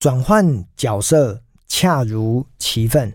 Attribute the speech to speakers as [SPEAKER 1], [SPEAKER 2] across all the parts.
[SPEAKER 1] 转换角色，恰如其分。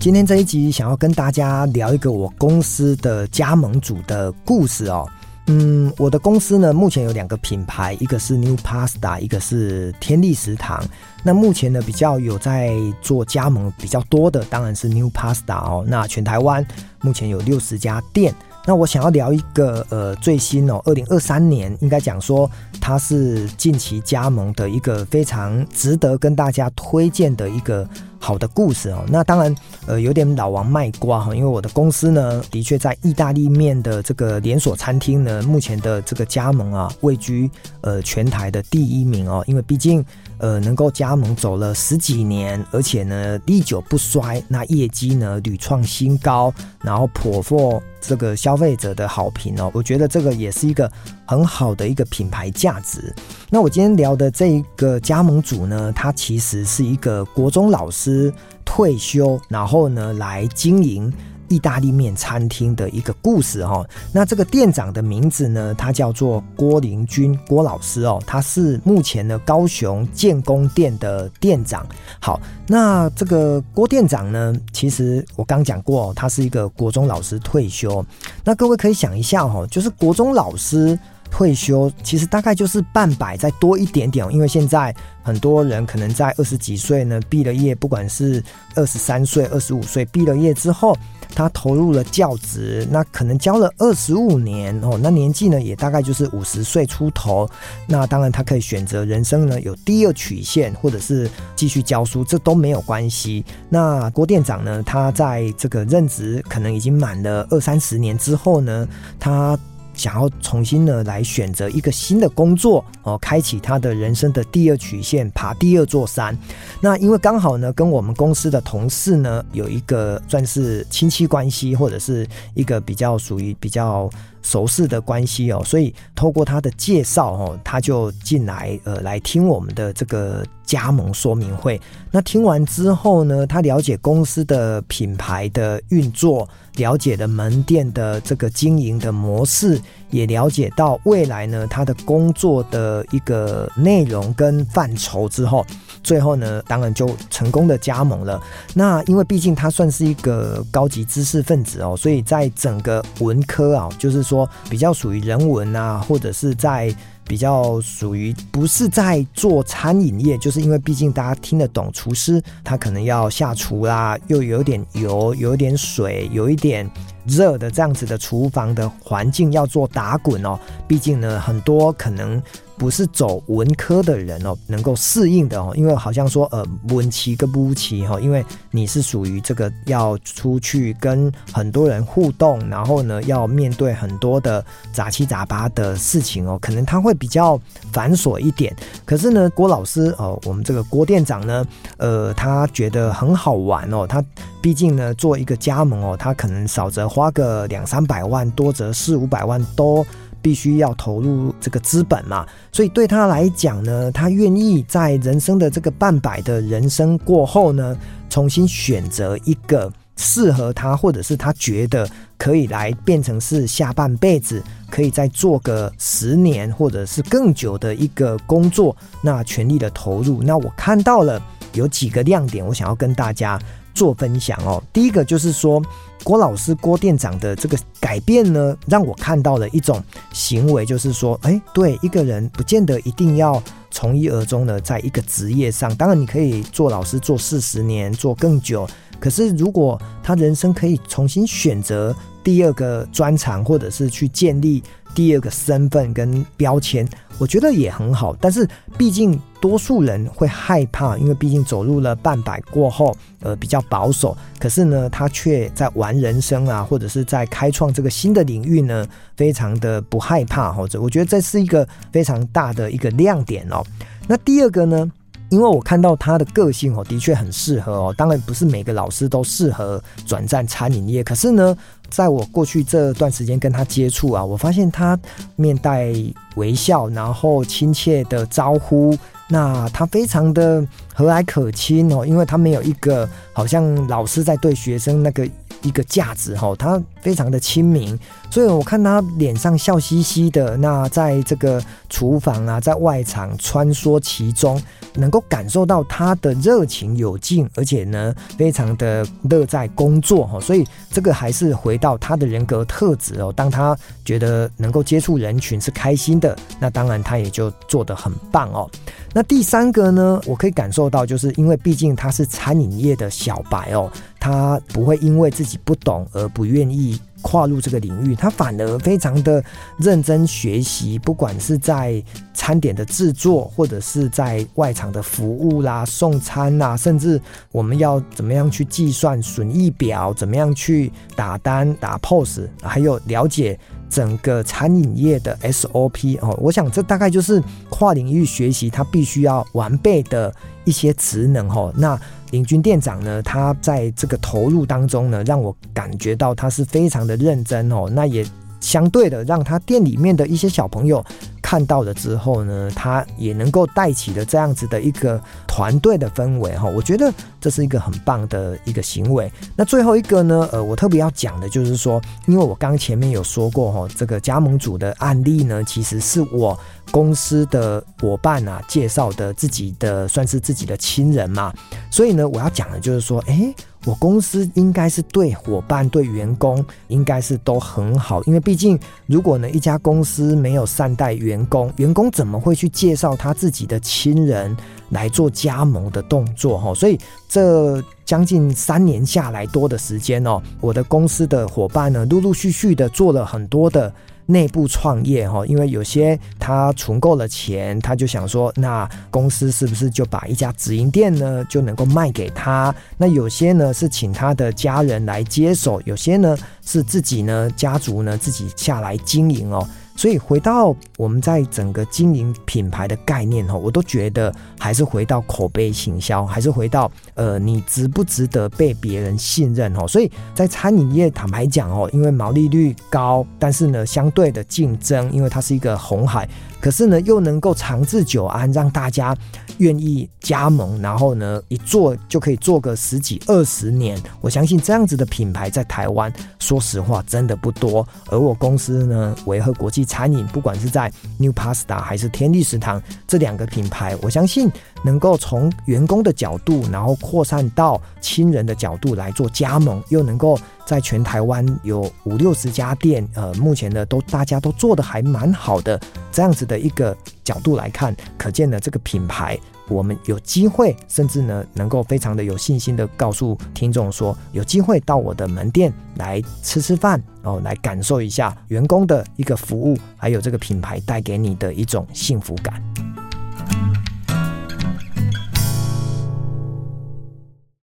[SPEAKER 1] 今天这一集想要跟大家聊一个我公司的加盟主的故事哦。嗯，我的公司呢，目前有两个品牌，一个是 New Pasta，一个是天利食堂。那目前呢，比较有在做加盟比较多的，当然是 New Pasta 哦。那全台湾目前有六十家店。那我想要聊一个呃最新哦，二零二三年应该讲说它是近期加盟的一个非常值得跟大家推荐的一个。好的故事哦，那当然，呃，有点老王卖瓜哈，因为我的公司呢，的确在意大利面的这个连锁餐厅呢，目前的这个加盟啊，位居呃全台的第一名哦，因为毕竟呃能够加盟走了十几年，而且呢历久不衰，那业绩呢屡创新高，然后颇获这个消费者的好评哦，我觉得这个也是一个很好的一个品牌价值。那我今天聊的这一个加盟主呢，他其实是一个国中老师退休，然后呢来经营意大利面餐厅的一个故事哈。那这个店长的名字呢，他叫做郭林君郭老师哦，他是目前的高雄建功店的店长。好，那这个郭店长呢，其实我刚讲过，他是一个国中老师退休。那各位可以想一下哈，就是国中老师。退休其实大概就是半百再多一点点，因为现在很多人可能在二十几岁呢毕了业，不管是二十三岁、二十五岁毕了业之后，他投入了教职，那可能教了二十五年哦，那年纪呢也大概就是五十岁出头。那当然他可以选择人生呢有第二曲线，或者是继续教书，这都没有关系。那郭店长呢，他在这个任职可能已经满了二三十年之后呢，他。想要重新呢来选择一个新的工作哦，开启他的人生的第二曲线，爬第二座山。那因为刚好呢，跟我们公司的同事呢有一个算是亲戚关系，或者是一个比较属于比较。熟识的关系哦，所以透过他的介绍哦，他就进来呃来听我们的这个加盟说明会。那听完之后呢，他了解公司的品牌的运作，了解了门店的这个经营的模式，也了解到未来呢他的工作的一个内容跟范畴之后。最后呢，当然就成功的加盟了。那因为毕竟他算是一个高级知识分子哦，所以在整个文科啊，就是说比较属于人文啊，或者是在。比较属于不是在做餐饮业，就是因为毕竟大家听得懂厨师，他可能要下厨啦，又有点油，有点水，有一点热的这样子的厨房的环境要做打滚哦。毕竟呢，很多可能不是走文科的人哦，能够适应的哦。因为好像说呃，文奇跟不奇哈，因为你是属于这个要出去跟很多人互动，然后呢要面对很多的杂七杂八的事情哦，可能他会。比较繁琐一点，可是呢，郭老师哦，我们这个郭店长呢，呃，他觉得很好玩哦。他毕竟呢，做一个加盟哦，他可能少则花个两三百万，多则四五百万，都必须要投入这个资本嘛。所以对他来讲呢，他愿意在人生的这个半百的人生过后呢，重新选择一个。适合他，或者是他觉得可以来变成是下半辈子可以再做个十年或者是更久的一个工作，那全力的投入。那我看到了有几个亮点，我想要跟大家做分享哦。第一个就是说，郭老师郭店长的这个改变呢，让我看到了一种行为，就是说，哎，对一个人不见得一定要从一而终的在一个职业上，当然你可以做老师做四十年，做更久。可是，如果他人生可以重新选择第二个专长，或者是去建立第二个身份跟标签，我觉得也很好。但是，毕竟多数人会害怕，因为毕竟走入了半百过后，呃，比较保守。可是呢，他却在玩人生啊，或者是在开创这个新的领域呢，非常的不害怕。或者，我觉得这是一个非常大的一个亮点哦。那第二个呢？因为我看到他的个性哦，的确很适合哦。当然不是每个老师都适合转战餐饮业，可是呢，在我过去这段时间跟他接触啊，我发现他面带微笑，然后亲切的招呼，那他非常的和蔼可亲哦。因为他没有一个好像老师在对学生那个一个价值哈，他非常的亲民，所以我看他脸上笑嘻嘻的，那在这个厨房啊，在外场穿梭其中，能够感受到他的热情有劲，而且呢，非常的乐在工作哈，所以这个还是回到他的人格特质哦。当他觉得能够接触人群是开心的，那当然他也就做得很棒哦。那第三个呢，我可以感受到，就是因为毕竟他是餐饮业的小白哦，他不会因为自己不懂而不愿意跨入这个领域，他反而非常的认真学习，不管是在餐点的制作，或者是在外场的服务啦、送餐啦，甚至我们要怎么样去计算损益表，怎么样去打单、打 POS，还有了解。整个餐饮业的 SOP 哦，我想这大概就是跨领域学习他必须要完备的一些职能哦。那领军店长呢，他在这个投入当中呢，让我感觉到他是非常的认真哦。那也相对的，让他店里面的一些小朋友。看到了之后呢，他也能够带起了这样子的一个团队的氛围哈，我觉得这是一个很棒的一个行为。那最后一个呢，呃，我特别要讲的就是说，因为我刚前面有说过哈，这个加盟主的案例呢，其实是我公司的伙伴啊介绍的自己的，算是自己的亲人嘛，所以呢，我要讲的就是说，诶。我公司应该是对伙伴、对员工应该是都很好，因为毕竟如果呢一家公司没有善待员工，员工怎么会去介绍他自己的亲人来做加盟的动作？哈，所以这将近三年下来多的时间哦，我的公司的伙伴呢陆陆续续的做了很多的。内部创业哈，因为有些他存够了钱，他就想说，那公司是不是就把一家直营店呢就能够卖给他？那有些呢是请他的家人来接手，有些呢是自己呢家族呢自己下来经营哦。所以回到我们在整个经营品牌的概念哈，我都觉得还是回到口碑行销，还是回到呃你值不值得被别人信任哦。所以在餐饮业坦白讲哦，因为毛利率高，但是呢相对的竞争，因为它是一个红海。可是呢，又能够长治久安，让大家愿意加盟，然后呢，一做就可以做个十几二十年。我相信这样子的品牌在台湾，说实话真的不多。而我公司呢，维和国际餐饮，不管是在 New Pasta 还是天地食堂这两个品牌，我相信能够从员工的角度，然后扩散到亲人的角度来做加盟，又能够。在全台湾有五六十家店，呃，目前呢都大家都做的还蛮好的，这样子的一个角度来看，可见呢这个品牌，我们有机会，甚至呢能够非常的有信心的告诉听众说，有机会到我的门店来吃吃饭，哦，来感受一下员工的一个服务，还有这个品牌带给你的一种幸福感。